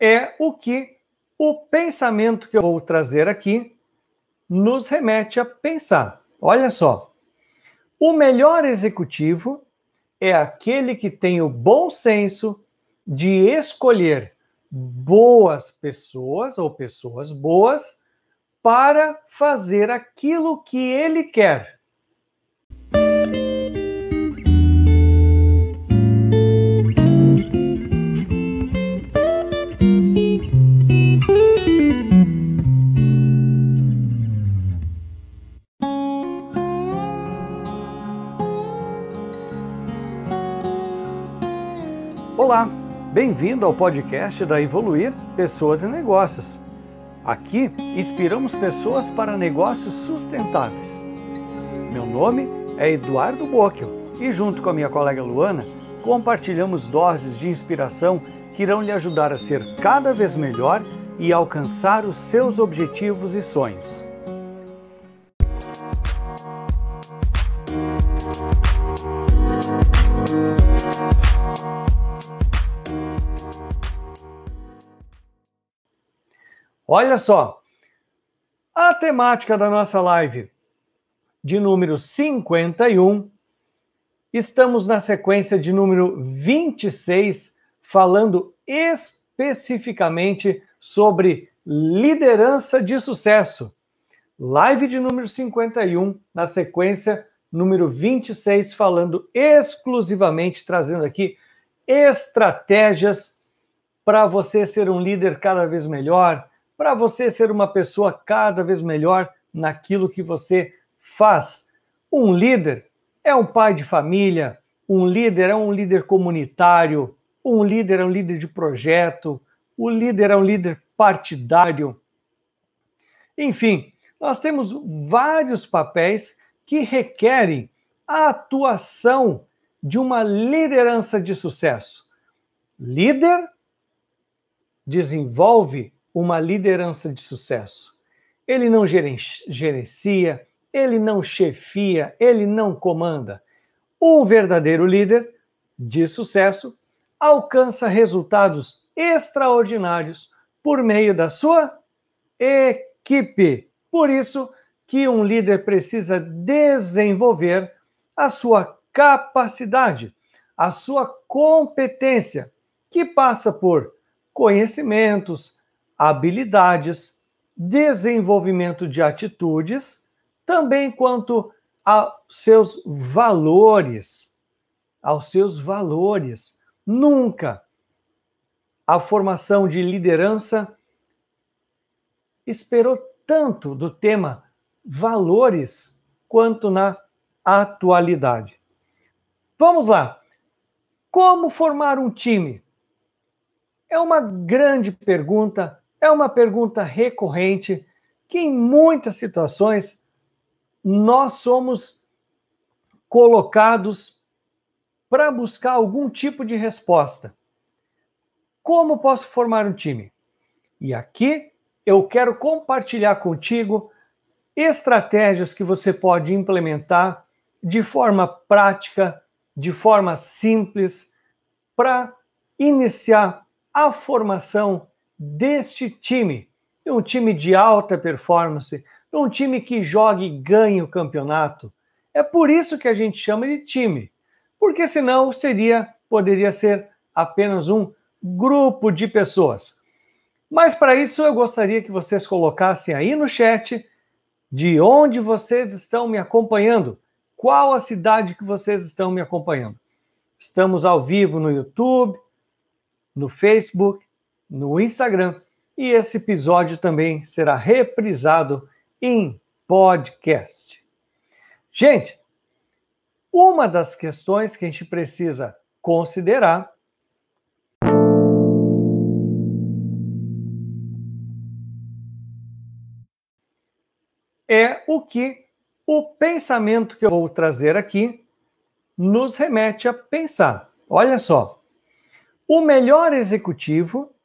é o que o pensamento que eu vou trazer aqui nos remete a pensar. Olha só. O melhor executivo é aquele que tem o bom senso de escolher boas pessoas ou pessoas boas para fazer aquilo que ele quer bem-vindo ao podcast da Evoluir Pessoas e Negócios. Aqui inspiramos pessoas para negócios sustentáveis. Meu nome é Eduardo Bockel e, junto com a minha colega Luana, compartilhamos doses de inspiração que irão lhe ajudar a ser cada vez melhor e alcançar os seus objetivos e sonhos. Olha só, a temática da nossa live de número 51, estamos na sequência de número 26, falando especificamente sobre liderança de sucesso. Live de número 51, na sequência número 26, falando exclusivamente, trazendo aqui estratégias para você ser um líder cada vez melhor, para você ser uma pessoa cada vez melhor naquilo que você faz. Um líder é um pai de família, um líder é um líder comunitário, um líder é um líder de projeto, o líder é um líder partidário. Enfim, nós temos vários papéis que requerem a atuação de uma liderança de sucesso. Líder desenvolve uma liderança de sucesso. Ele não gerencia, ele não chefia, ele não comanda. Um verdadeiro líder de sucesso alcança resultados extraordinários por meio da sua equipe. Por isso que um líder precisa desenvolver a sua capacidade, a sua competência, que passa por conhecimentos, habilidades, desenvolvimento de atitudes, também quanto aos seus valores, aos seus valores. Nunca a formação de liderança esperou tanto do tema valores quanto na atualidade. Vamos lá. Como formar um time? É uma grande pergunta é uma pergunta recorrente que, em muitas situações, nós somos colocados para buscar algum tipo de resposta. Como posso formar um time? E aqui eu quero compartilhar contigo estratégias que você pode implementar de forma prática, de forma simples, para iniciar a formação deste time, um time de alta performance, um time que joga e ganha o campeonato. É por isso que a gente chama de time, porque senão seria poderia ser apenas um grupo de pessoas. Mas para isso eu gostaria que vocês colocassem aí no chat de onde vocês estão me acompanhando, qual a cidade que vocês estão me acompanhando. Estamos ao vivo no YouTube, no Facebook, no Instagram e esse episódio também será reprisado em podcast. Gente, uma das questões que a gente precisa considerar é o que o pensamento que eu vou trazer aqui nos remete a pensar. Olha só, o melhor executivo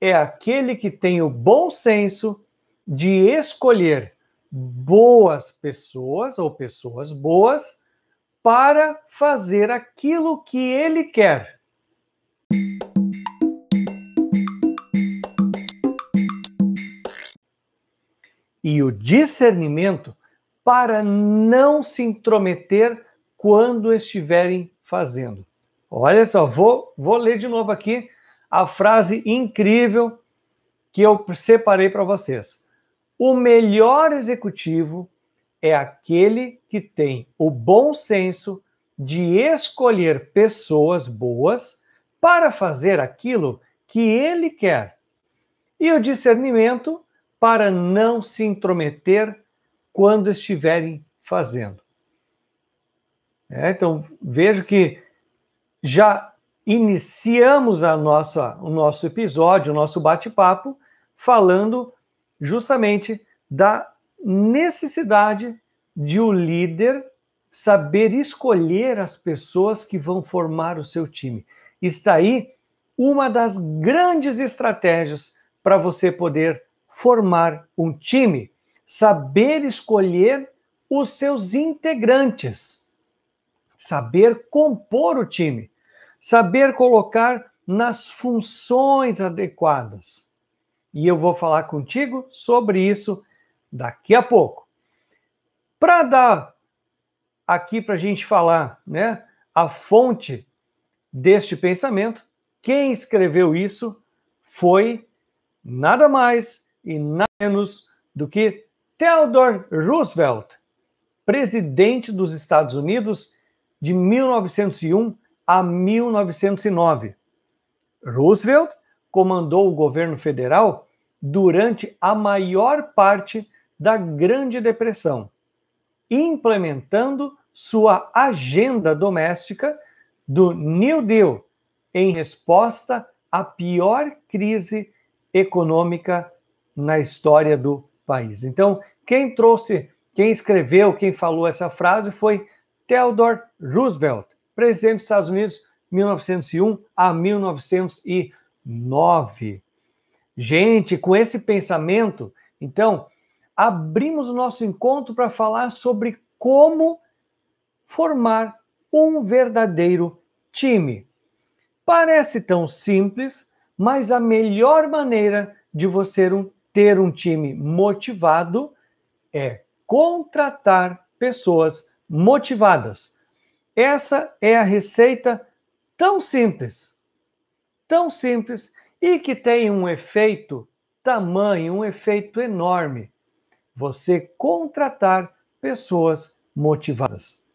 é aquele que tem o bom senso de escolher boas pessoas ou pessoas boas para fazer aquilo que ele quer. E o discernimento para não se intrometer quando estiverem fazendo. Olha só, vou, vou ler de novo aqui a frase incrível que eu separei para vocês. O melhor executivo é aquele que tem o bom senso de escolher pessoas boas para fazer aquilo que ele quer e o discernimento para não se intrometer quando estiverem fazendo. É, então, vejo que já iniciamos a nossa, o nosso episódio, o nosso bate-papo, falando justamente da necessidade de o um líder saber escolher as pessoas que vão formar o seu time. Está aí uma das grandes estratégias para você poder formar um time, saber escolher os seus integrantes, saber compor o time saber colocar nas funções adequadas. E eu vou falar contigo sobre isso daqui a pouco. Para dar aqui para a gente falar, né, a fonte deste pensamento, quem escreveu isso foi nada mais e nada menos do que Theodore Roosevelt, presidente dos Estados Unidos de 1901 a 1909. Roosevelt comandou o governo federal durante a maior parte da Grande Depressão, implementando sua agenda doméstica do New Deal em resposta à pior crise econômica na história do país. Então, quem trouxe, quem escreveu, quem falou essa frase foi Theodore Roosevelt, presidente dos Estados Unidos, 1901 a 1909. Gente, com esse pensamento, então, abrimos o nosso encontro para falar sobre como formar um verdadeiro time. Parece tão simples, mas a melhor maneira de você ter um time motivado é contratar pessoas motivadas. Essa é a receita tão simples, tão simples e que tem um efeito tamanho, um efeito enorme. Você contratar pessoas motivadas.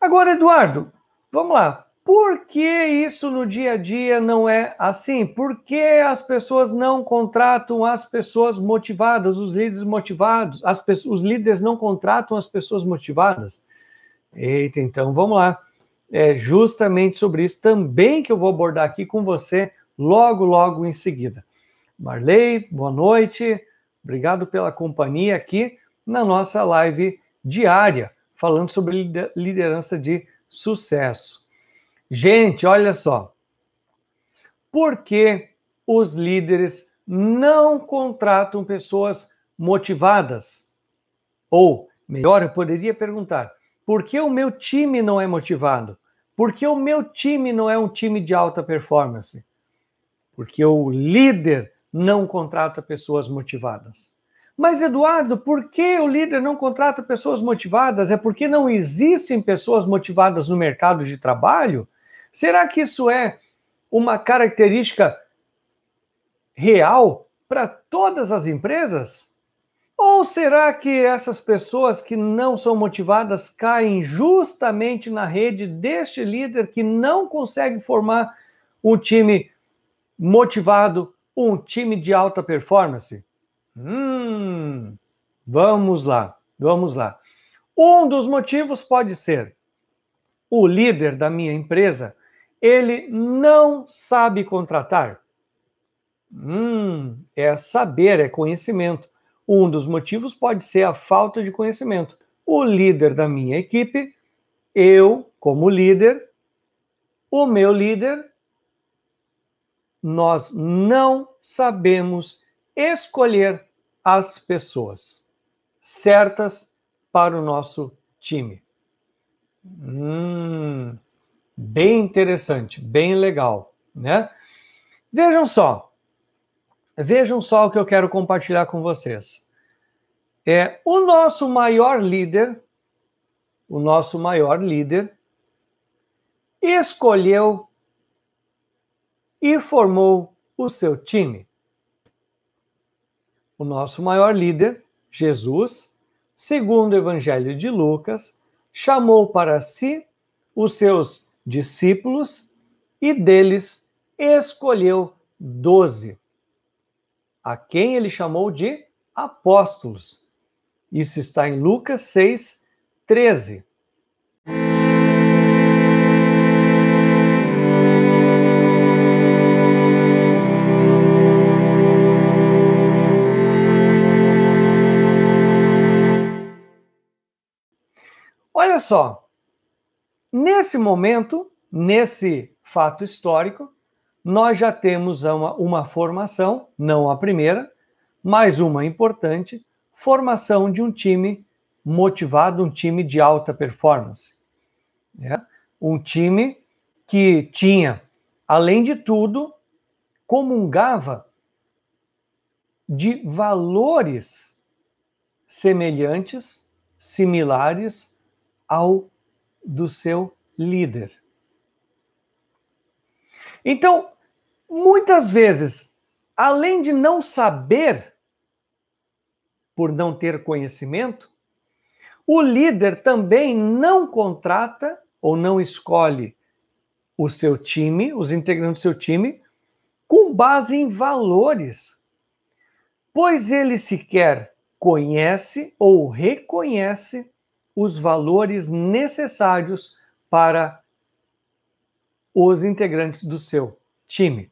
Agora, Eduardo, vamos lá. Por que isso no dia a dia não é assim? Por que as pessoas não contratam as pessoas motivadas, os líderes motivados? As pessoas, os líderes não contratam as pessoas motivadas? Eita, então vamos lá. É justamente sobre isso também que eu vou abordar aqui com você logo, logo em seguida. Marley, boa noite. Obrigado pela companhia aqui na nossa live diária, falando sobre liderança de sucesso. Gente, olha só. Por que os líderes não contratam pessoas motivadas? Ou, melhor, eu poderia perguntar: por que o meu time não é motivado? Por que o meu time não é um time de alta performance? Porque o líder não contrata pessoas motivadas. Mas, Eduardo, por que o líder não contrata pessoas motivadas? É porque não existem pessoas motivadas no mercado de trabalho? Será que isso é uma característica real para todas as empresas? Ou será que essas pessoas que não são motivadas caem justamente na rede deste líder que não consegue formar um time motivado, um time de alta performance? Hum, vamos lá, vamos lá. Um dos motivos pode ser o líder da minha empresa, ele não sabe contratar. Hum, é saber, é conhecimento. Um dos motivos pode ser a falta de conhecimento. O líder da minha equipe, eu, como líder, o meu líder, nós não sabemos escolher as pessoas certas para o nosso time. Hum, bem interessante, bem legal, né? Vejam só, vejam só o que eu quero compartilhar com vocês. É o nosso maior líder, o nosso maior líder escolheu e formou o seu time. O nosso maior líder, Jesus, segundo o Evangelho de Lucas, chamou para si os seus discípulos e deles escolheu doze, a quem ele chamou de apóstolos. Isso está em Lucas 6, 13. Olha só, nesse momento, nesse fato histórico, nós já temos uma, uma formação, não a primeira, mas uma importante, formação de um time motivado, um time de alta performance. Né? Um time que tinha, além de tudo, comungava de valores semelhantes, similares ao do seu líder. Então, muitas vezes, além de não saber, por não ter conhecimento, o líder também não contrata ou não escolhe o seu time, os integrantes do seu time, com base em valores, pois ele sequer conhece ou reconhece os valores necessários para os integrantes do seu time.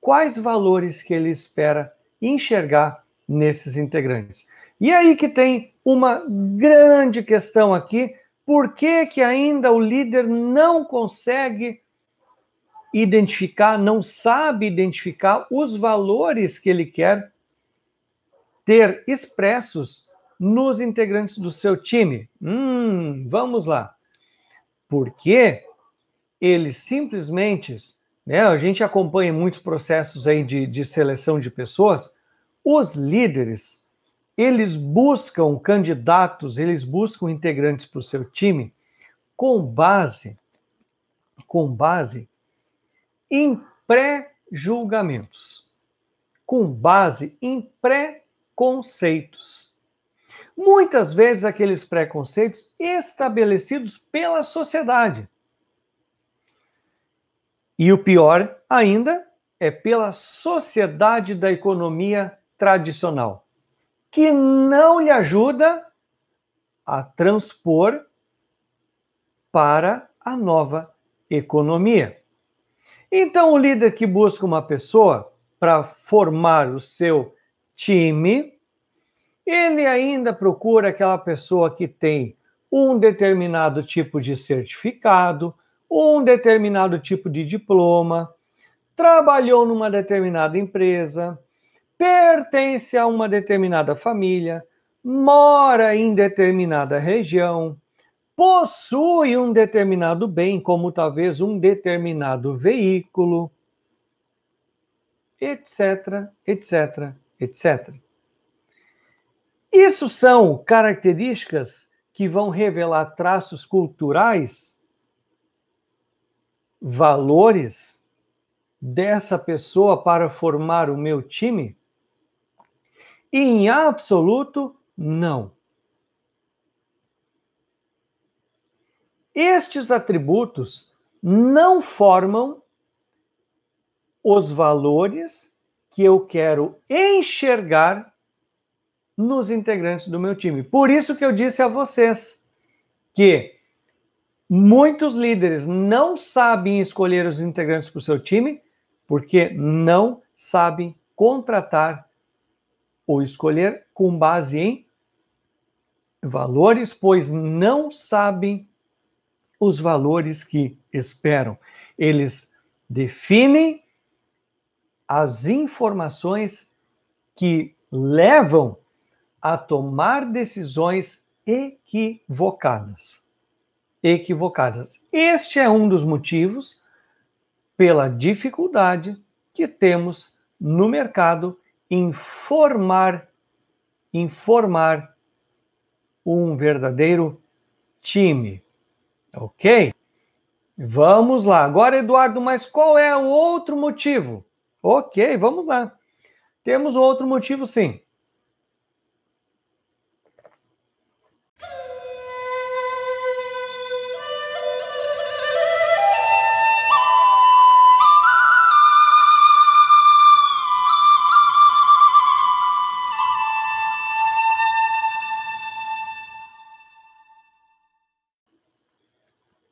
Quais valores que ele espera enxergar nesses integrantes? E aí que tem uma grande questão aqui, por que que ainda o líder não consegue identificar, não sabe identificar os valores que ele quer ter expressos nos integrantes do seu time? Hum, vamos lá. Porque eles simplesmente, né, a gente acompanha muitos processos aí de, de seleção de pessoas, os líderes, eles buscam candidatos, eles buscam integrantes para o seu time com base, com base em pré-julgamentos, com base em pré-conceitos muitas vezes aqueles preconceitos estabelecidos pela sociedade. E o pior ainda é pela sociedade da economia tradicional, que não lhe ajuda a transpor para a nova economia. Então, o líder que busca uma pessoa para formar o seu time ele ainda procura aquela pessoa que tem um determinado tipo de certificado, um determinado tipo de diploma, trabalhou numa determinada empresa, pertence a uma determinada família, mora em determinada região, possui um determinado bem, como talvez um determinado veículo, etc, etc, etc. Isso são características que vão revelar traços culturais, valores dessa pessoa para formar o meu time? Em absoluto, não. Estes atributos não formam os valores que eu quero enxergar nos integrantes do meu time. Por isso que eu disse a vocês que muitos líderes não sabem escolher os integrantes para o seu time porque não sabem contratar ou escolher com base em valores, pois não sabem os valores que esperam. Eles definem as informações que levam a tomar decisões equivocadas. Equivocadas. Este é um dos motivos pela dificuldade que temos no mercado informar informar um verdadeiro time. OK? Vamos lá. Agora, Eduardo, mas qual é o outro motivo? Ok, vamos lá. Temos outro motivo, sim.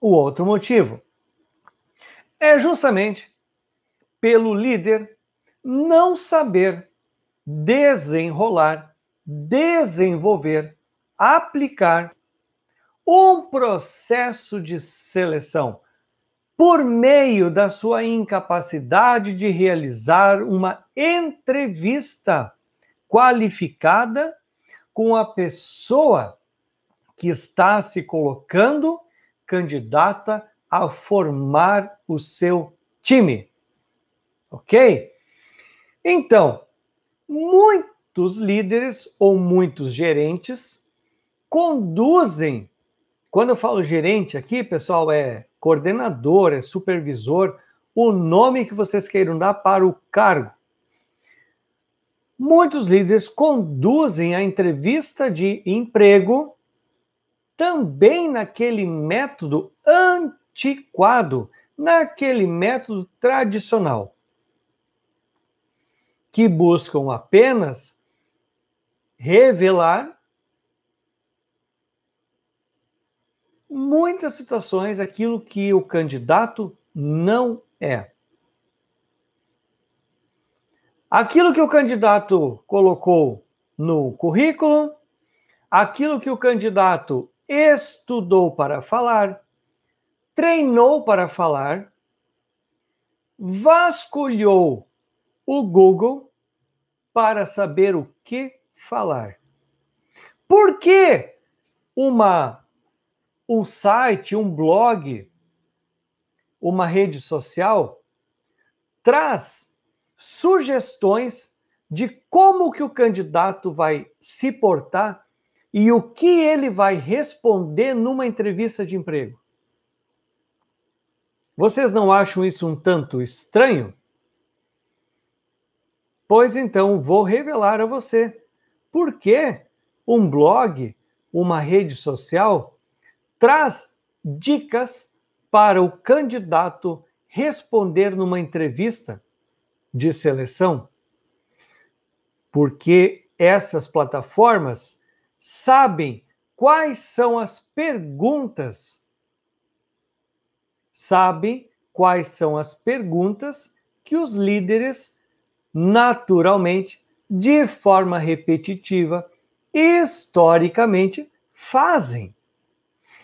O outro motivo. É justamente pelo líder não saber desenrolar, desenvolver, aplicar um processo de seleção por meio da sua incapacidade de realizar uma entrevista qualificada com a pessoa que está se colocando candidata a formar o seu time. Ok? Então, muitos líderes ou muitos gerentes conduzem. Quando eu falo gerente aqui, pessoal, é coordenador, é supervisor, o nome que vocês queiram dar para o cargo. Muitos líderes conduzem a entrevista de emprego também naquele método antiquado, naquele método tradicional, que buscam apenas revelar muitas situações aquilo que o candidato não é. Aquilo que o candidato colocou no currículo, aquilo que o candidato estudou para falar, treinou para falar, vasculhou o Google para saber o que falar. Por que uma um site, um blog, uma rede social traz sugestões de como que o candidato vai se portar e o que ele vai responder numa entrevista de emprego. Vocês não acham isso um tanto estranho? Pois então vou revelar a você por que um blog, uma rede social, traz dicas para o candidato responder numa entrevista de seleção. Porque essas plataformas sabem quais são as perguntas, sabem quais são as perguntas que os líderes, naturalmente, de forma repetitiva, historicamente, fazem.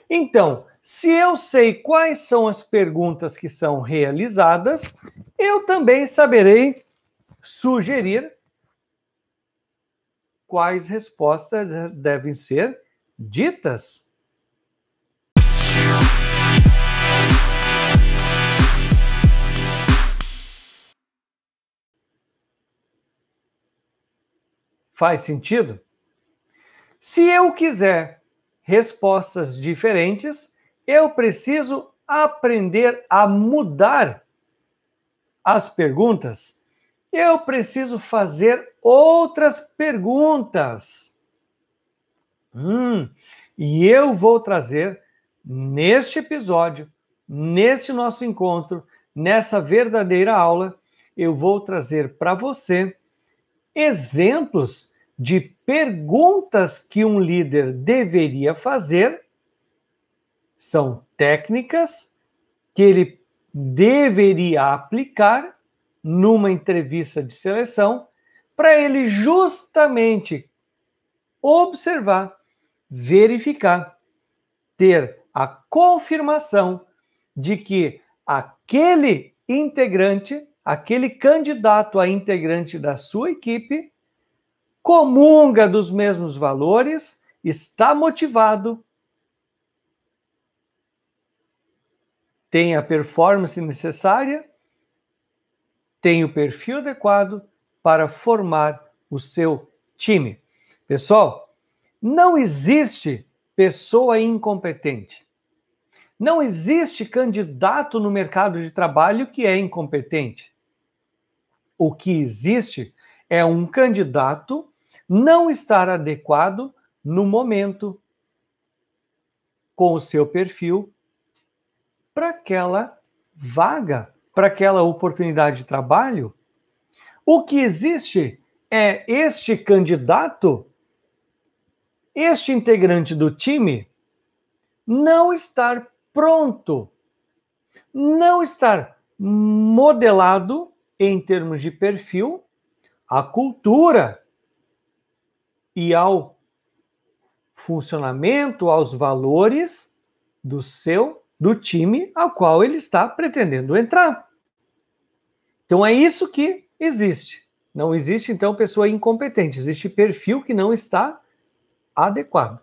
Então, se eu sei quais são as perguntas que são realizadas, eu também saberei sugerir quais respostas devem ser ditas. Faz sentido? Se eu quiser respostas diferentes, eu preciso aprender a mudar as perguntas eu preciso fazer outras perguntas. Hum, e eu vou trazer neste episódio, neste nosso encontro, nessa verdadeira aula, eu vou trazer para você exemplos de perguntas que um líder deveria fazer. São técnicas que ele deveria aplicar numa entrevista de seleção para ele justamente observar, verificar, ter a confirmação de que aquele integrante, aquele candidato a integrante da sua equipe, comunga dos mesmos valores, está motivado, tem a performance necessária tem o perfil adequado para formar o seu time. Pessoal, não existe pessoa incompetente. Não existe candidato no mercado de trabalho que é incompetente. O que existe é um candidato não estar adequado no momento com o seu perfil para aquela vaga, para aquela oportunidade de trabalho. O que existe é este candidato, este integrante do time, não estar pronto, não estar modelado em termos de perfil, a cultura e ao funcionamento, aos valores do seu do time ao qual ele está pretendendo entrar. Então é isso que existe. Não existe então pessoa incompetente, existe perfil que não está adequado.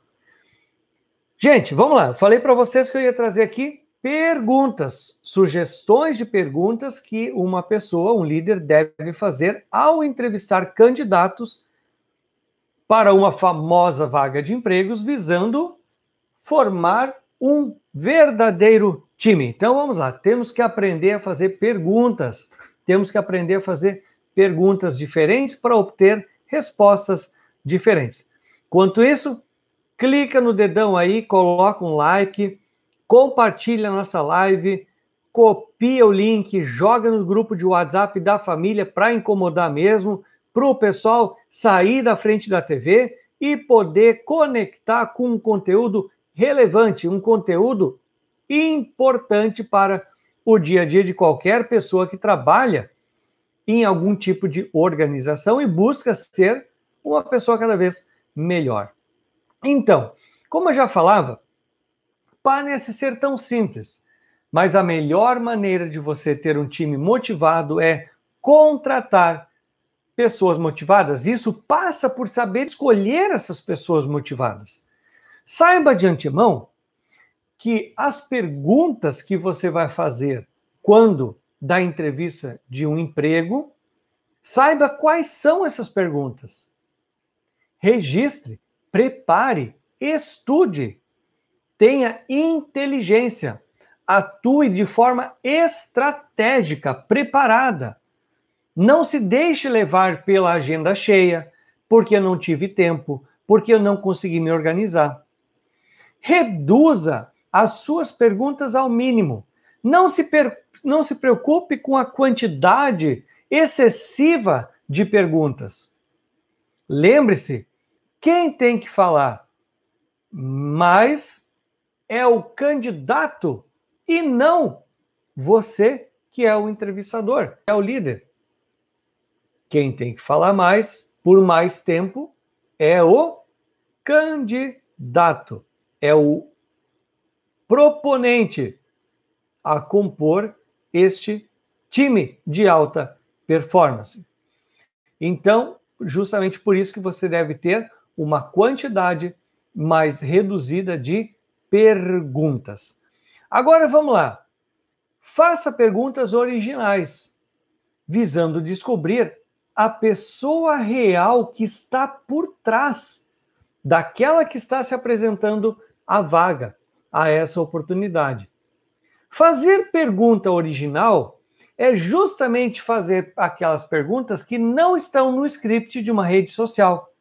Gente, vamos lá. falei para vocês que eu ia trazer aqui perguntas, sugestões de perguntas que uma pessoa, um líder, deve fazer ao entrevistar candidatos para uma famosa vaga de empregos, visando formar um verdadeiro time. Então vamos lá, temos que aprender a fazer perguntas, temos que aprender a fazer perguntas diferentes para obter respostas diferentes. Quanto isso, clica no dedão aí, coloca um like, compartilha a nossa live, copia o link, joga no grupo de WhatsApp da família para incomodar mesmo, para o pessoal sair da frente da TV e poder conectar com um conteúdo relevante, um conteúdo importante para o dia a dia de qualquer pessoa que trabalha em algum tipo de organização e busca ser uma pessoa cada vez melhor. Então, como eu já falava, parece ser tão simples, mas a melhor maneira de você ter um time motivado é contratar pessoas motivadas. Isso passa por saber escolher essas pessoas motivadas. Saiba de antemão que as perguntas que você vai fazer quando da entrevista de um emprego, saiba quais são essas perguntas. Registre prepare, estude, tenha inteligência, atue de forma estratégica, preparada. Não se deixe levar pela agenda cheia, porque eu não tive tempo, porque eu não consegui me organizar. Reduza as suas perguntas ao mínimo. Não se, per... não se preocupe com a quantidade excessiva de perguntas. Lembre-se quem tem que falar mais é o candidato e não você que é o entrevistador, é o líder. Quem tem que falar mais por mais tempo é o candidato, é o proponente a compor este time de alta performance. Então, justamente por isso que você deve ter uma quantidade mais reduzida de perguntas. Agora vamos lá. Faça perguntas originais, visando descobrir a pessoa real que está por trás daquela que está se apresentando à vaga, a essa oportunidade. Fazer pergunta original é justamente fazer aquelas perguntas que não estão no script de uma rede social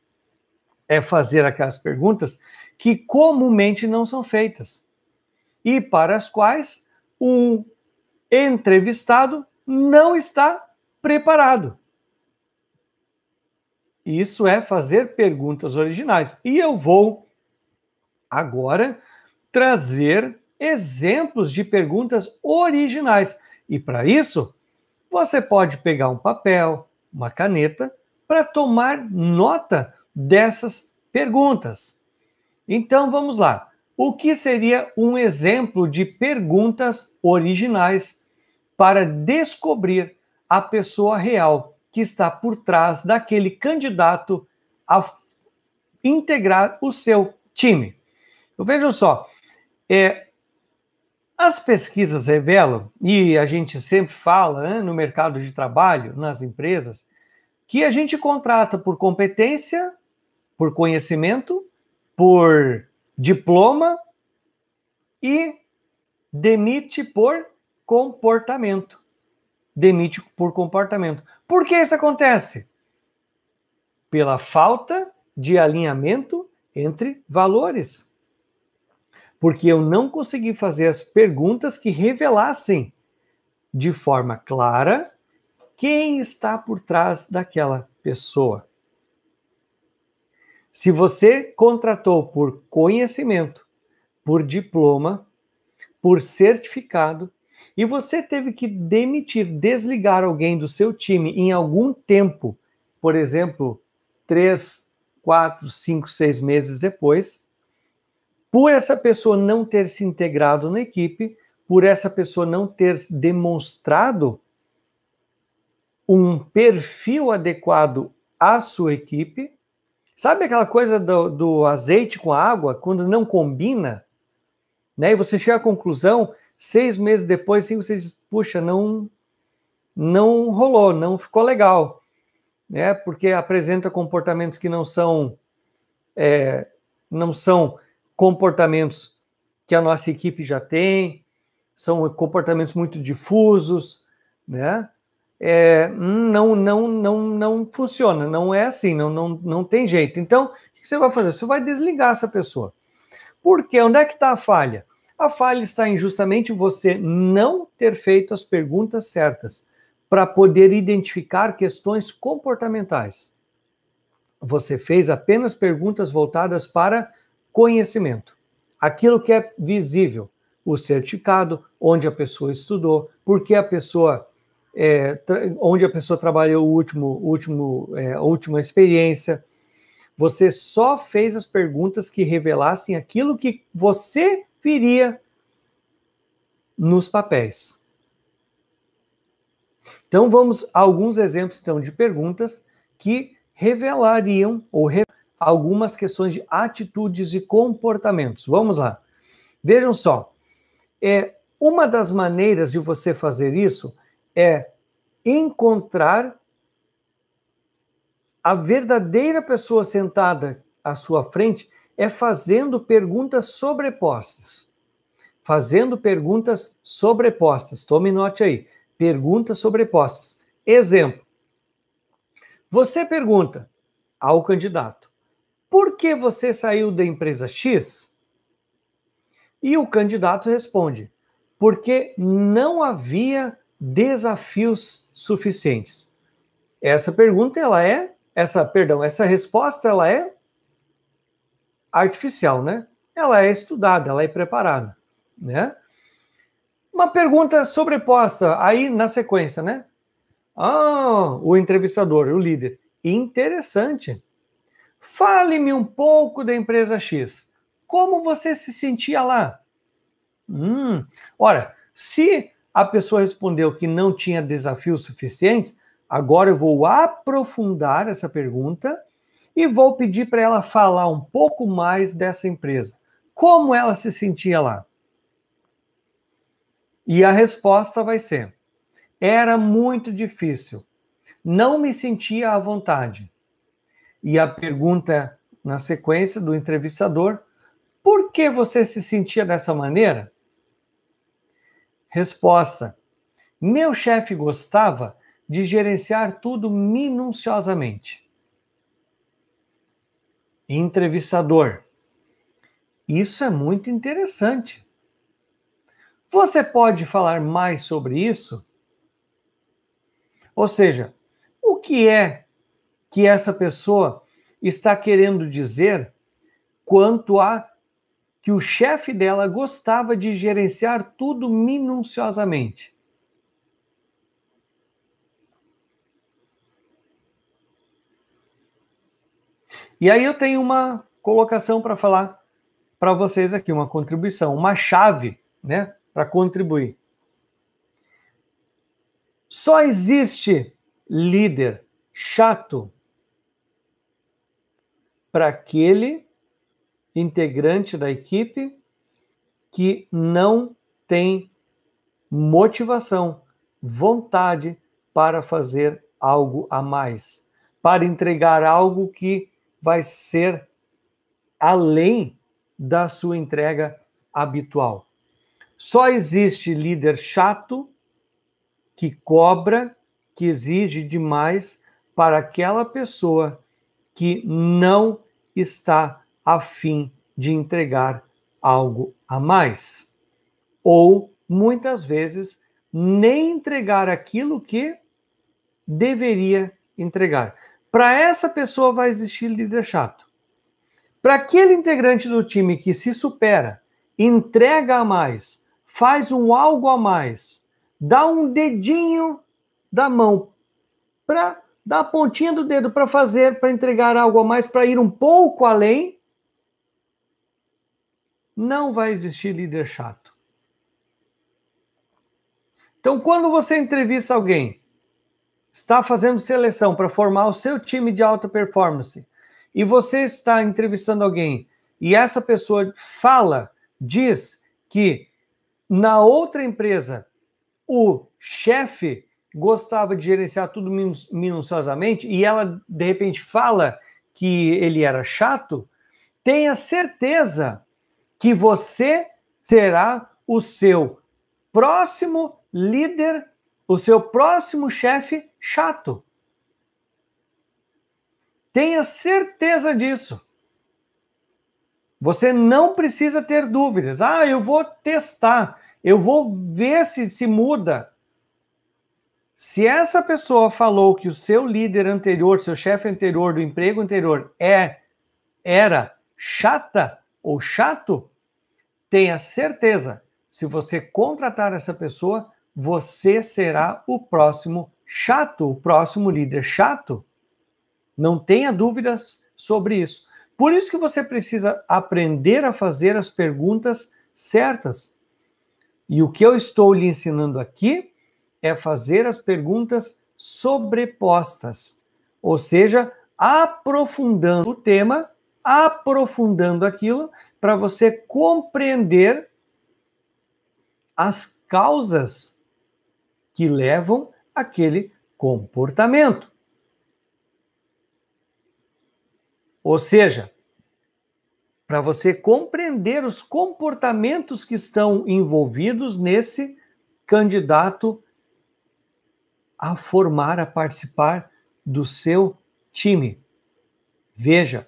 é fazer aquelas perguntas que comumente não são feitas e para as quais um entrevistado não está preparado. Isso é fazer perguntas originais. E eu vou agora trazer exemplos de perguntas originais. E para isso, você pode pegar um papel, uma caneta, para tomar nota dessas perguntas. Então vamos lá. O que seria um exemplo de perguntas originais para descobrir a pessoa real que está por trás daquele candidato a integrar o seu time? Então, vejam só, é, as pesquisas revelam, e a gente sempre fala né, no mercado de trabalho, nas empresas, que a gente contrata por competência, por conhecimento, por diploma e demite por comportamento. Demite por comportamento. Por que isso acontece? Pela falta de alinhamento entre valores. Porque eu não consegui fazer as perguntas que revelassem de forma clara quem está por trás daquela pessoa. Se você contratou por conhecimento, por diploma, por certificado, e você teve que demitir, desligar alguém do seu time em algum tempo, por exemplo, três, quatro, cinco, seis meses depois, por essa pessoa não ter se integrado na equipe, por essa pessoa não ter demonstrado um perfil adequado à sua equipe. Sabe aquela coisa do, do azeite com água, quando não combina? Né? E você chega à conclusão, seis meses depois, assim, você diz, puxa, não, não rolou, não ficou legal. Né? Porque apresenta comportamentos que não são, é, não são comportamentos que a nossa equipe já tem, são comportamentos muito difusos, né? É, não, não, não, não funciona, não é assim, não, não, não tem jeito. Então, o que você vai fazer? Você vai desligar essa pessoa. Por quê? Onde é que está a falha? A falha está em justamente você não ter feito as perguntas certas para poder identificar questões comportamentais. Você fez apenas perguntas voltadas para conhecimento, aquilo que é visível, o certificado, onde a pessoa estudou, por que a pessoa, é, onde a pessoa trabalhou o último, último, é, a última experiência. Você só fez as perguntas que revelassem aquilo que você viria nos papéis. Então vamos a alguns exemplos então de perguntas que revelariam ou re algumas questões de atitudes e comportamentos. Vamos lá. Vejam só. É, uma das maneiras de você fazer isso é encontrar a verdadeira pessoa sentada à sua frente é fazendo perguntas sobrepostas. Fazendo perguntas sobrepostas. Tome note aí. Perguntas sobrepostas. Exemplo. Você pergunta ao candidato: por que você saiu da empresa X? E o candidato responde: porque não havia desafios suficientes. Essa pergunta ela é, essa, perdão, essa resposta ela é artificial, né? Ela é estudada, ela é preparada, né? Uma pergunta sobreposta aí na sequência, né? Ah, o entrevistador, o líder. Interessante. Fale-me um pouco da empresa X. Como você se sentia lá? Hum, ora, se a pessoa respondeu que não tinha desafios suficientes, agora eu vou aprofundar essa pergunta e vou pedir para ela falar um pouco mais dessa empresa. Como ela se sentia lá? E a resposta vai ser: era muito difícil. Não me sentia à vontade. E a pergunta na sequência do entrevistador por que você se sentia dessa maneira? Resposta: Meu chefe gostava de gerenciar tudo minuciosamente. Entrevistador: Isso é muito interessante. Você pode falar mais sobre isso? Ou seja, o que é que essa pessoa está querendo dizer quanto a que o chefe dela gostava de gerenciar tudo minuciosamente. E aí eu tenho uma colocação para falar para vocês aqui, uma contribuição, uma chave, né, para contribuir. Só existe líder chato para aquele integrante da equipe que não tem motivação, vontade para fazer algo a mais, para entregar algo que vai ser além da sua entrega habitual. Só existe líder chato que cobra, que exige demais para aquela pessoa que não está afim de entregar algo a mais. Ou, muitas vezes, nem entregar aquilo que deveria entregar. Para essa pessoa vai existir líder chato. Para aquele integrante do time que se supera, entrega a mais, faz um algo a mais, dá um dedinho da mão para dar a pontinha do dedo para fazer, para entregar algo a mais, para ir um pouco além, não vai existir líder chato. Então, quando você entrevista alguém está fazendo seleção para formar o seu time de alta performance e você está entrevistando alguém e essa pessoa fala, diz que na outra empresa o chefe gostava de gerenciar tudo minuciosamente e ela de repente fala que ele era chato, tenha certeza que você será o seu próximo líder, o seu próximo chefe chato. Tenha certeza disso. Você não precisa ter dúvidas. Ah, eu vou testar, eu vou ver se se muda. Se essa pessoa falou que o seu líder anterior, seu chefe anterior do emprego anterior é era chata ou chato, tenha certeza, se você contratar essa pessoa, você será o próximo chato, o próximo líder chato. Não tenha dúvidas sobre isso. Por isso que você precisa aprender a fazer as perguntas certas. E o que eu estou lhe ensinando aqui é fazer as perguntas sobrepostas, ou seja, aprofundando o tema, aprofundando aquilo para você compreender as causas que levam aquele comportamento. Ou seja, para você compreender os comportamentos que estão envolvidos nesse candidato a formar, a participar do seu time. Veja,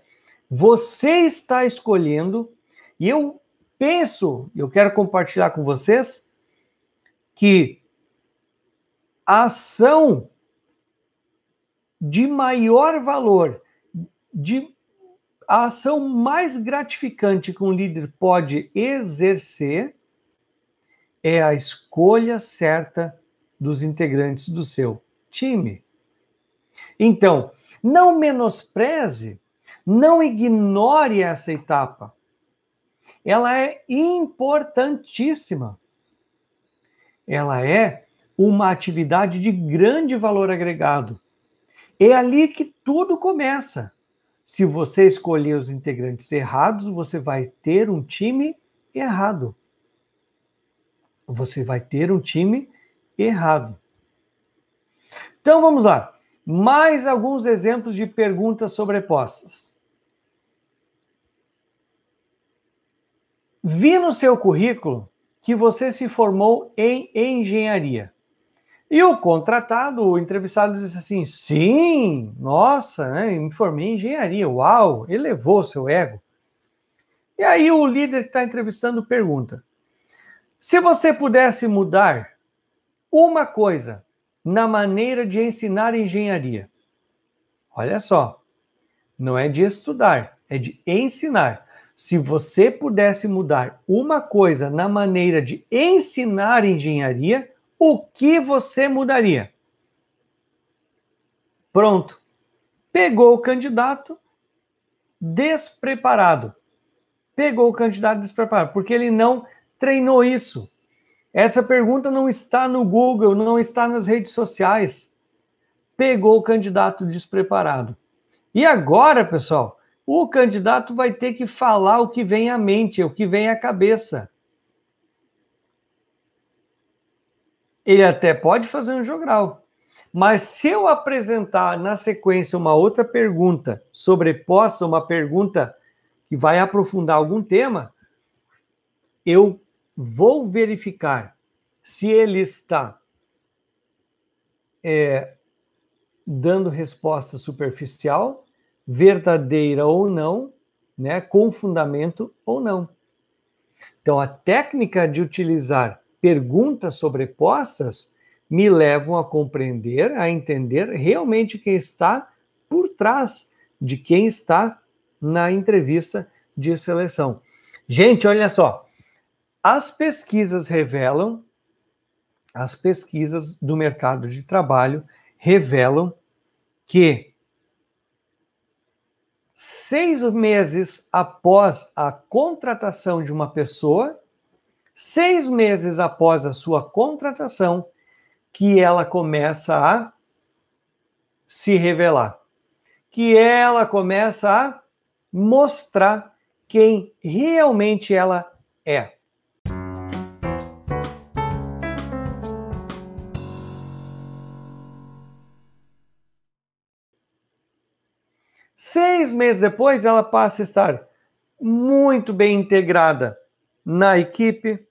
você está escolhendo, e eu penso, eu quero compartilhar com vocês, que a ação de maior valor, de a ação mais gratificante que um líder pode exercer é a escolha certa dos integrantes do seu time. Então, não menospreze, não ignore essa etapa. Ela é importantíssima. Ela é uma atividade de grande valor agregado. É ali que tudo começa. Se você escolher os integrantes errados, você vai ter um time errado. Você vai ter um time errado. Então vamos lá. Mais alguns exemplos de perguntas sobrepostas. Vi no seu currículo que você se formou em engenharia. E o contratado, o entrevistado, disse assim: sim, nossa, né, me formei em engenharia, uau, elevou seu ego. E aí o líder que está entrevistando pergunta: se você pudesse mudar uma coisa na maneira de ensinar engenharia, olha só, não é de estudar, é de ensinar. Se você pudesse mudar uma coisa na maneira de ensinar engenharia, o que você mudaria? Pronto. Pegou o candidato despreparado. Pegou o candidato despreparado, porque ele não treinou isso. Essa pergunta não está no Google, não está nas redes sociais. Pegou o candidato despreparado. E agora, pessoal, o candidato vai ter que falar o que vem à mente, o que vem à cabeça. Ele até pode fazer um jogral. Mas se eu apresentar na sequência uma outra pergunta, sobreposta uma pergunta que vai aprofundar algum tema, eu vou verificar se ele está é, dando resposta superficial, verdadeira ou não, né, com fundamento ou não. Então, a técnica de utilizar perguntas sobrepostas me levam a compreender, a entender realmente quem está por trás de quem está na entrevista de seleção. Gente, olha só. As pesquisas revelam, as pesquisas do mercado de trabalho revelam que seis meses após a contratação de uma pessoa, seis meses após a sua contratação, que ela começa a se revelar, que ela começa a mostrar quem realmente ela é. Meses depois, ela passa a estar muito bem integrada na equipe,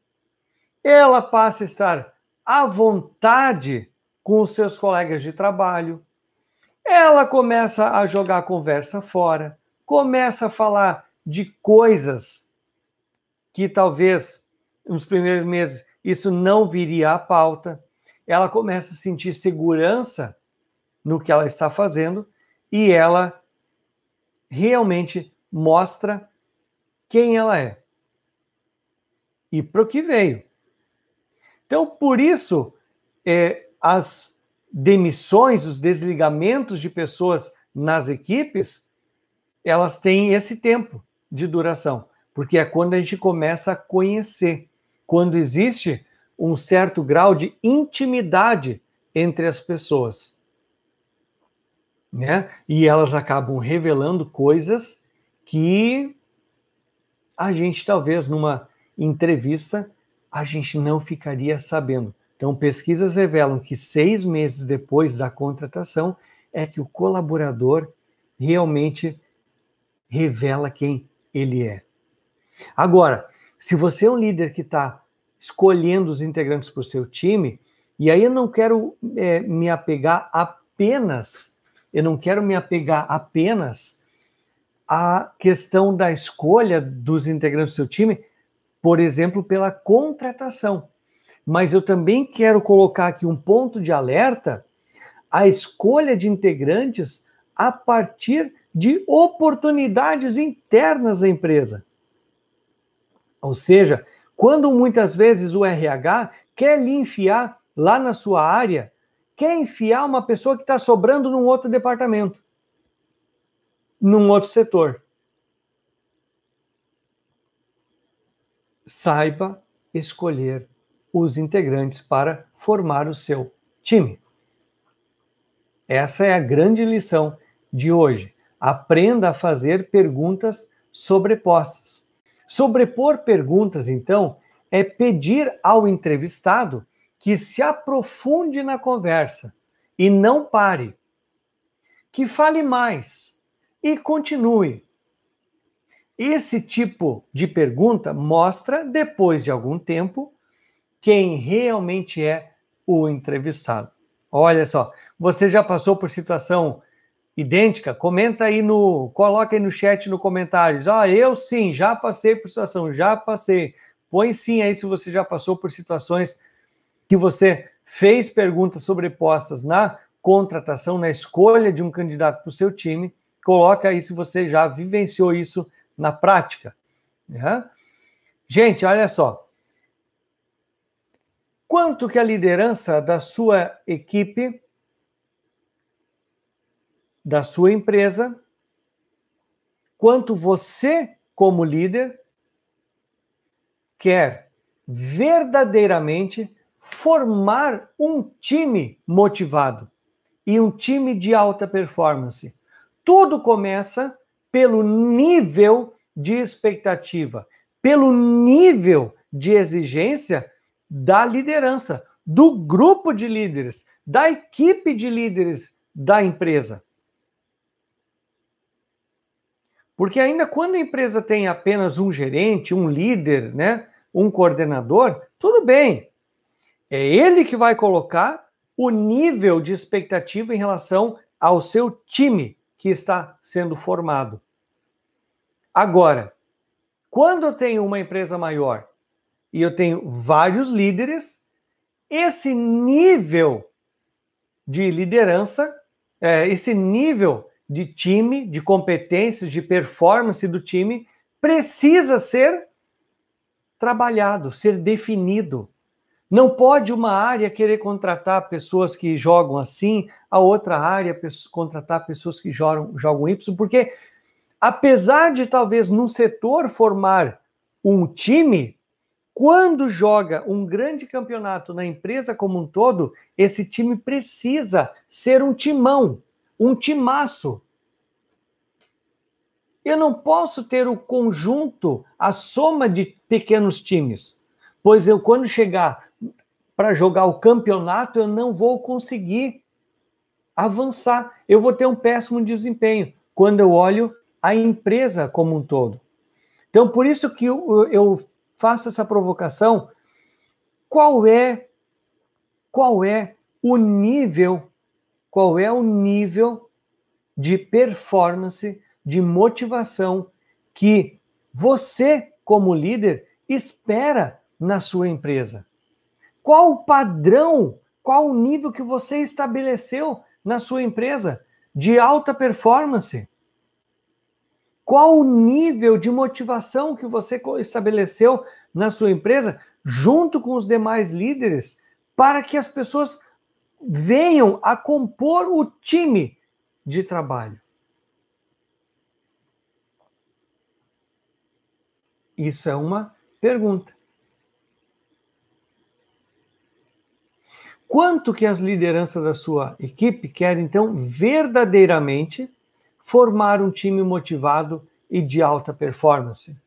ela passa a estar à vontade com os seus colegas de trabalho. Ela começa a jogar a conversa fora, começa a falar de coisas que talvez nos primeiros meses isso não viria à pauta. Ela começa a sentir segurança no que ela está fazendo e ela realmente mostra quem ela é e para o que veio. Então, por isso, é, as demissões, os desligamentos de pessoas nas equipes, elas têm esse tempo de duração, porque é quando a gente começa a conhecer, quando existe um certo grau de intimidade entre as pessoas. Né? E elas acabam revelando coisas que a gente talvez numa entrevista a gente não ficaria sabendo. Então, pesquisas revelam que seis meses depois da contratação é que o colaborador realmente revela quem ele é. Agora, se você é um líder que está escolhendo os integrantes para o seu time, e aí eu não quero é, me apegar apenas, eu não quero me apegar apenas à questão da escolha dos integrantes do seu time, por exemplo, pela contratação. Mas eu também quero colocar aqui um ponto de alerta a escolha de integrantes a partir de oportunidades internas da empresa. Ou seja, quando muitas vezes o RH quer lhe enfiar lá na sua área, quer enfiar uma pessoa que está sobrando num outro departamento, num outro setor. saiba escolher os integrantes para formar o seu time. Essa é a grande lição de hoje. Aprenda a fazer perguntas sobrepostas. Sobrepor perguntas, então, é pedir ao entrevistado que se aprofunde na conversa e não pare, que fale mais e continue esse tipo de pergunta mostra, depois de algum tempo, quem realmente é o entrevistado. Olha só, você já passou por situação idêntica? Comenta aí no, coloca aí no chat no comentários. Ah, eu sim, já passei por situação, já passei. Põe sim aí se você já passou por situações que você fez perguntas sobrepostas na contratação, na escolha de um candidato para o seu time. Coloca aí se você já vivenciou isso na prática. Né? Gente, olha só. Quanto que a liderança da sua equipe, da sua empresa, quanto você, como líder, quer verdadeiramente formar um time motivado e um time de alta performance. Tudo começa pelo nível de expectativa, pelo nível de exigência da liderança. do grupo de líderes, da equipe de líderes da empresa. Porque ainda quando a empresa tem apenas um gerente, um líder, né, um coordenador, tudo bem. É ele que vai colocar o nível de expectativa em relação ao seu time que está sendo formado. Agora, quando eu tenho uma empresa maior e eu tenho vários líderes, esse nível de liderança, é, esse nível de time, de competências, de performance do time, precisa ser trabalhado, ser definido. Não pode uma área querer contratar pessoas que jogam assim, a outra área contratar pessoas que jogam, jogam Y, porque apesar de talvez num setor formar um time, quando joga um grande campeonato na empresa como um todo, esse time precisa ser um timão, um timaço. Eu não posso ter o conjunto, a soma de pequenos times, pois eu, quando chegar para jogar o campeonato, eu não vou conseguir avançar. Eu vou ter um péssimo desempenho quando eu olho a empresa como um todo. Então, por isso que eu, faço essa provocação. Qual é qual é o nível qual é o nível de performance, de motivação que você, como líder, espera na sua empresa? Qual o padrão, qual o nível que você estabeleceu na sua empresa de alta performance? Qual o nível de motivação que você estabeleceu na sua empresa junto com os demais líderes para que as pessoas venham a compor o time de trabalho. Isso é uma pergunta. Quanto que as lideranças da sua equipe querem, então, verdadeiramente formar um time motivado e de alta performance?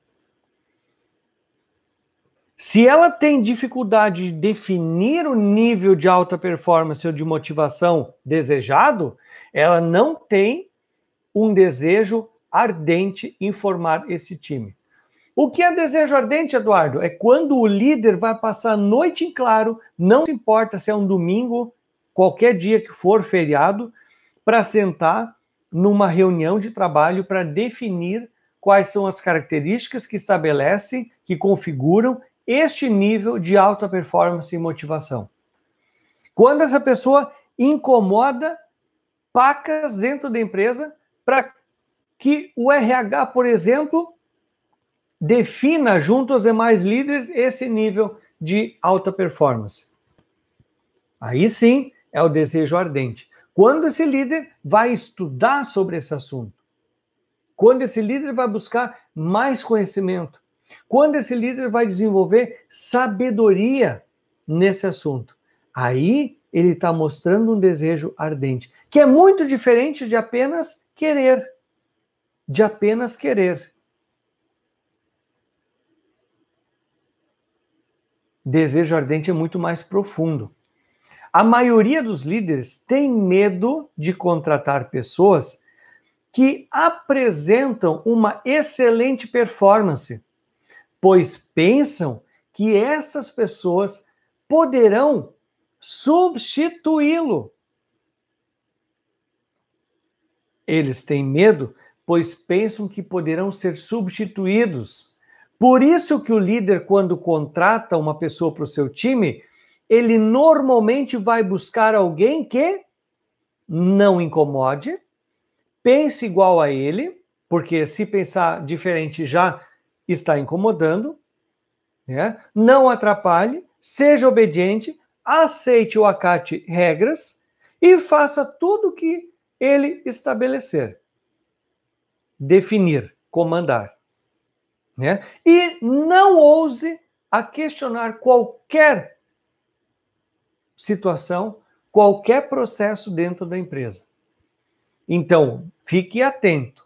Se ela tem dificuldade de definir o nível de alta performance ou de motivação desejado, ela não tem um desejo ardente em formar esse time. O que é desejo ardente, Eduardo? É quando o líder vai passar a noite em claro, não se importa se é um domingo, qualquer dia que for feriado, para sentar numa reunião de trabalho para definir quais são as características que estabelecem, que configuram este nível de alta performance e motivação. Quando essa pessoa incomoda pacas dentro da empresa para que o RH, por exemplo, defina junto aos demais líderes esse nível de alta performance. Aí sim é o desejo ardente. Quando esse líder vai estudar sobre esse assunto, quando esse líder vai buscar mais conhecimento, quando esse líder vai desenvolver sabedoria nesse assunto, aí ele está mostrando um desejo ardente, que é muito diferente de apenas querer. De apenas querer. Desejo ardente é muito mais profundo. A maioria dos líderes tem medo de contratar pessoas que apresentam uma excelente performance pois pensam que essas pessoas poderão substituí-lo. Eles têm medo, pois pensam que poderão ser substituídos. Por isso que o líder, quando contrata uma pessoa para o seu time, ele normalmente vai buscar alguém que não incomode, pense igual a ele, porque se pensar diferente já está incomodando, né? não atrapalhe, seja obediente, aceite ou acate regras e faça tudo o que ele estabelecer. Definir, comandar. Né? E não ouse a questionar qualquer situação, qualquer processo dentro da empresa. Então, fique atento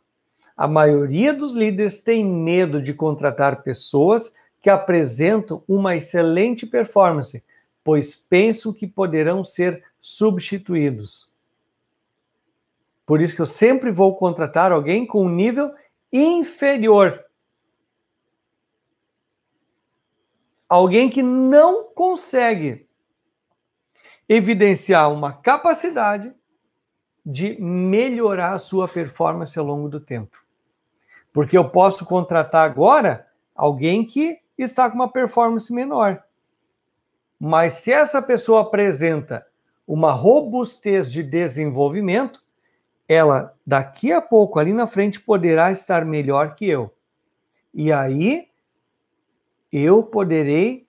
a maioria dos líderes tem medo de contratar pessoas que apresentam uma excelente performance, pois pensam que poderão ser substituídos. Por isso que eu sempre vou contratar alguém com um nível inferior. Alguém que não consegue evidenciar uma capacidade de melhorar a sua performance ao longo do tempo. Porque eu posso contratar agora alguém que está com uma performance menor. Mas se essa pessoa apresenta uma robustez de desenvolvimento, ela daqui a pouco, ali na frente, poderá estar melhor que eu. E aí eu poderei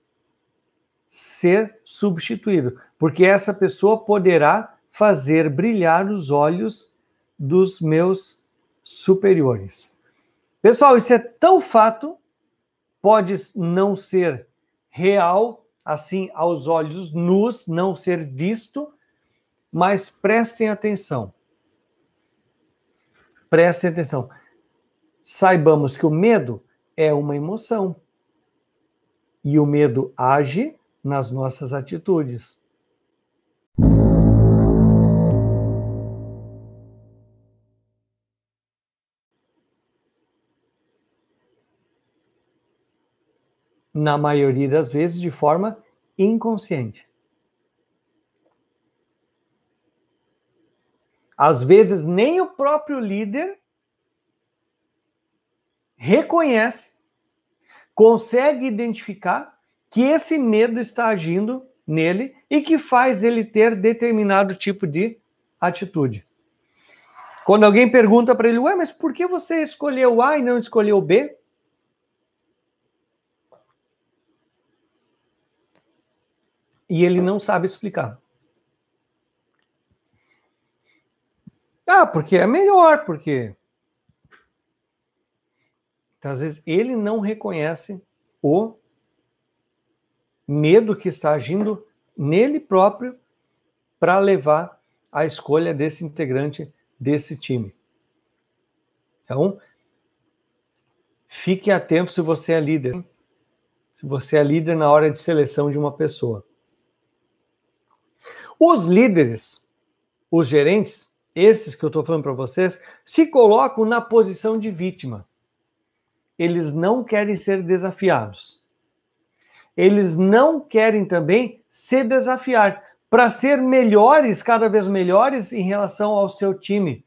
ser substituído, porque essa pessoa poderá fazer brilhar os olhos dos meus superiores. Pessoal, isso é tão fato, pode não ser real, assim, aos olhos nus, não ser visto, mas prestem atenção. Prestem atenção. Saibamos que o medo é uma emoção. E o medo age nas nossas atitudes. Na maioria das vezes de forma inconsciente. Às vezes, nem o próprio líder reconhece, consegue identificar que esse medo está agindo nele e que faz ele ter determinado tipo de atitude. Quando alguém pergunta para ele, ué, mas por que você escolheu A e não escolheu B? E ele não sabe explicar. Ah, porque é melhor, porque. Então, às vezes ele não reconhece o medo que está agindo nele próprio para levar a escolha desse integrante desse time. Então, fique atento se você é líder. Se você é líder na hora de seleção de uma pessoa. Os líderes, os gerentes, esses que eu estou falando para vocês, se colocam na posição de vítima. Eles não querem ser desafiados. Eles não querem também se desafiar para ser melhores, cada vez melhores em relação ao seu time.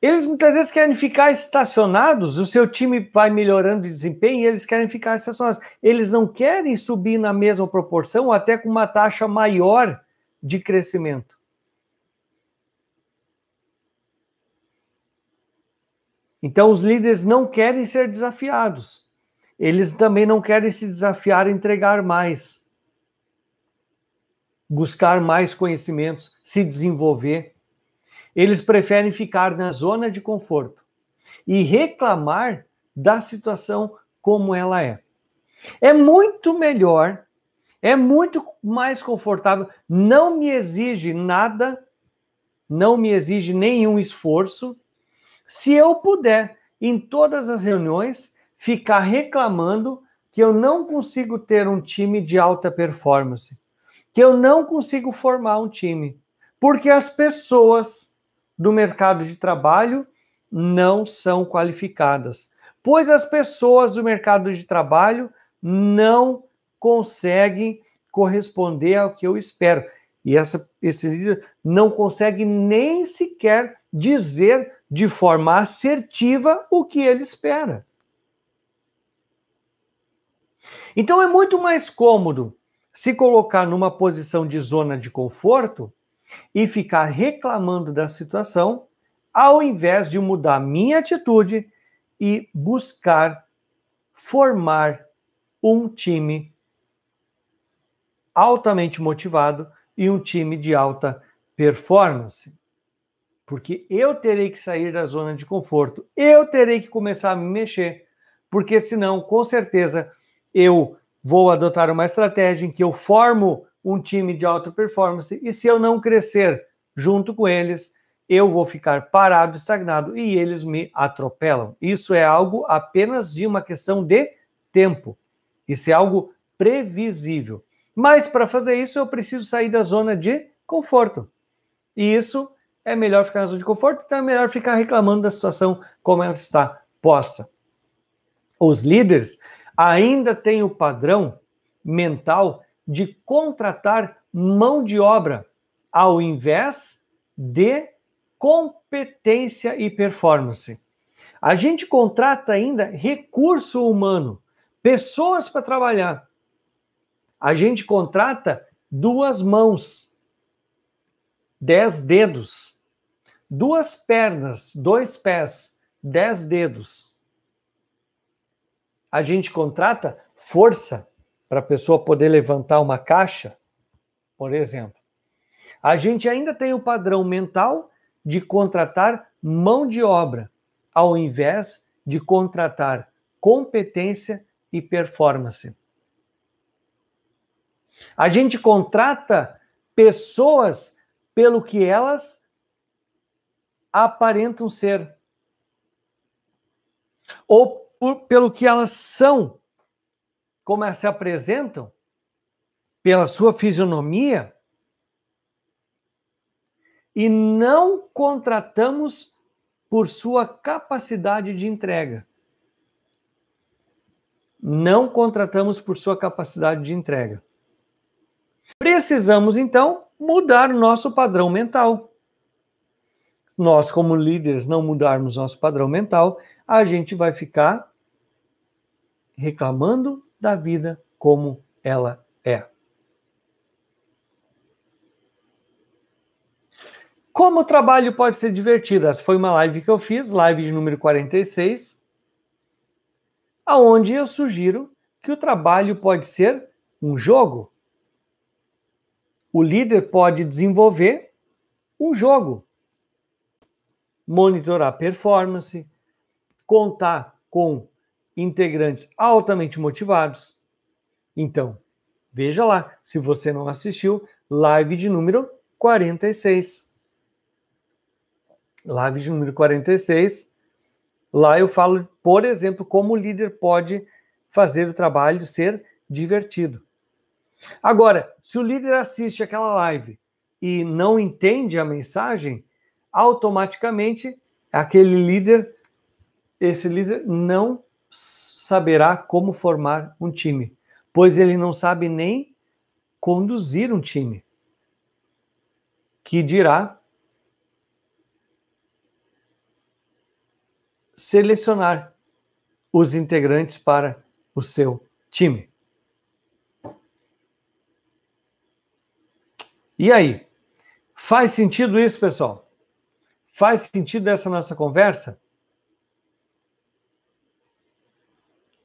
Eles muitas vezes querem ficar estacionados, o seu time vai melhorando de desempenho e eles querem ficar estacionados. Eles não querem subir na mesma proporção, até com uma taxa maior de crescimento. Então, os líderes não querem ser desafiados. Eles também não querem se desafiar a entregar mais, buscar mais conhecimentos, se desenvolver. Eles preferem ficar na zona de conforto e reclamar da situação como ela é. É muito melhor, é muito mais confortável, não me exige nada, não me exige nenhum esforço se eu puder, em todas as reuniões, ficar reclamando que eu não consigo ter um time de alta performance, que eu não consigo formar um time, porque as pessoas do mercado de trabalho não são qualificadas, pois as pessoas do mercado de trabalho não conseguem corresponder ao que eu espero. E essa, esse líder não consegue nem sequer dizer de forma assertiva o que ele espera. Então é muito mais cômodo se colocar numa posição de zona de conforto e ficar reclamando da situação, ao invés de mudar minha atitude e buscar formar um time altamente motivado e um time de alta performance porque eu terei que sair da zona de conforto, eu terei que começar a me mexer, porque senão, com certeza, eu vou adotar uma estratégia em que eu formo um time de alta performance e se eu não crescer junto com eles, eu vou ficar parado, estagnado e eles me atropelam. Isso é algo apenas de uma questão de tempo. Isso é algo previsível. Mas para fazer isso, eu preciso sair da zona de conforto. E isso é melhor ficar na zona de conforto, então é melhor ficar reclamando da situação como ela está posta. Os líderes ainda têm o padrão mental de contratar mão de obra ao invés de competência e performance. A gente contrata ainda recurso humano, pessoas para trabalhar. A gente contrata duas mãos, dez dedos, duas pernas, dois pés, dez dedos. A gente contrata força para a pessoa poder levantar uma caixa, por exemplo. A gente ainda tem o padrão mental de contratar mão de obra, ao invés de contratar competência e performance. A gente contrata pessoas pelo que elas aparentam ser, ou por, pelo que elas são, como elas se apresentam, pela sua fisionomia, e não contratamos por sua capacidade de entrega. Não contratamos por sua capacidade de entrega. Precisamos, então, mudar o nosso padrão mental. Nós, como líderes, não mudarmos nosso padrão mental, a gente vai ficar reclamando da vida como ela é. Como o trabalho pode ser divertido? Essa foi uma live que eu fiz, live de número 46, aonde eu sugiro que o trabalho pode ser um jogo. O líder pode desenvolver um jogo, monitorar performance, contar com integrantes altamente motivados. Então, veja lá, se você não assistiu, live de número 46 live de número 46. Lá eu falo, por exemplo, como o líder pode fazer o trabalho ser divertido. Agora, se o líder assiste aquela live e não entende a mensagem, automaticamente aquele líder, esse líder não saberá como formar um time, pois ele não sabe nem conduzir um time. Que dirá selecionar os integrantes para o seu time. E aí? Faz sentido isso, pessoal? Faz sentido essa nossa conversa?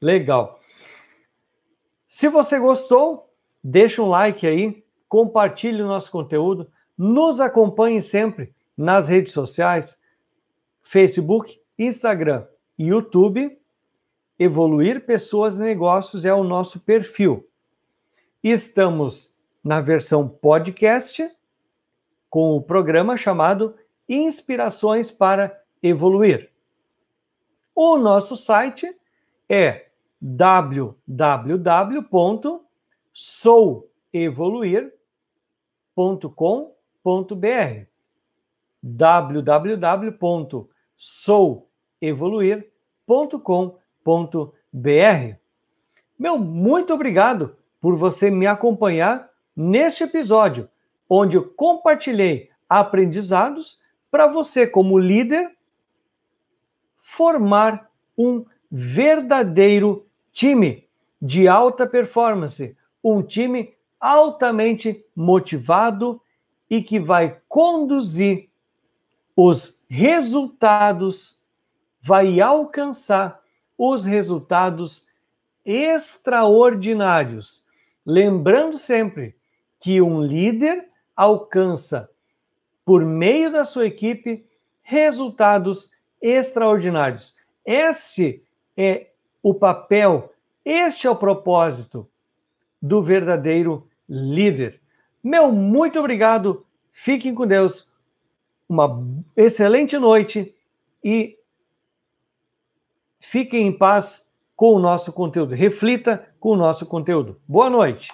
Legal. Se você gostou, deixa um like aí, compartilhe o nosso conteúdo, nos acompanhe sempre nas redes sociais, Facebook, Instagram e YouTube. Evoluir Pessoas e Negócios é o nosso perfil. Estamos na versão podcast com o programa chamado Inspirações para Evoluir. O nosso site é www.souevoluir.com.br www.sou evoluir.com.br. Meu muito obrigado por você me acompanhar neste episódio, onde eu compartilhei aprendizados para você, como líder, formar um verdadeiro time de alta performance, um time altamente motivado e que vai conduzir os resultados vai alcançar os resultados extraordinários. Lembrando sempre que um líder alcança, por meio da sua equipe, resultados extraordinários. Esse é o papel, este é o propósito do verdadeiro líder. Meu muito obrigado, fiquem com Deus, uma excelente noite e Fiquem em paz com o nosso conteúdo. Reflita com o nosso conteúdo. Boa noite.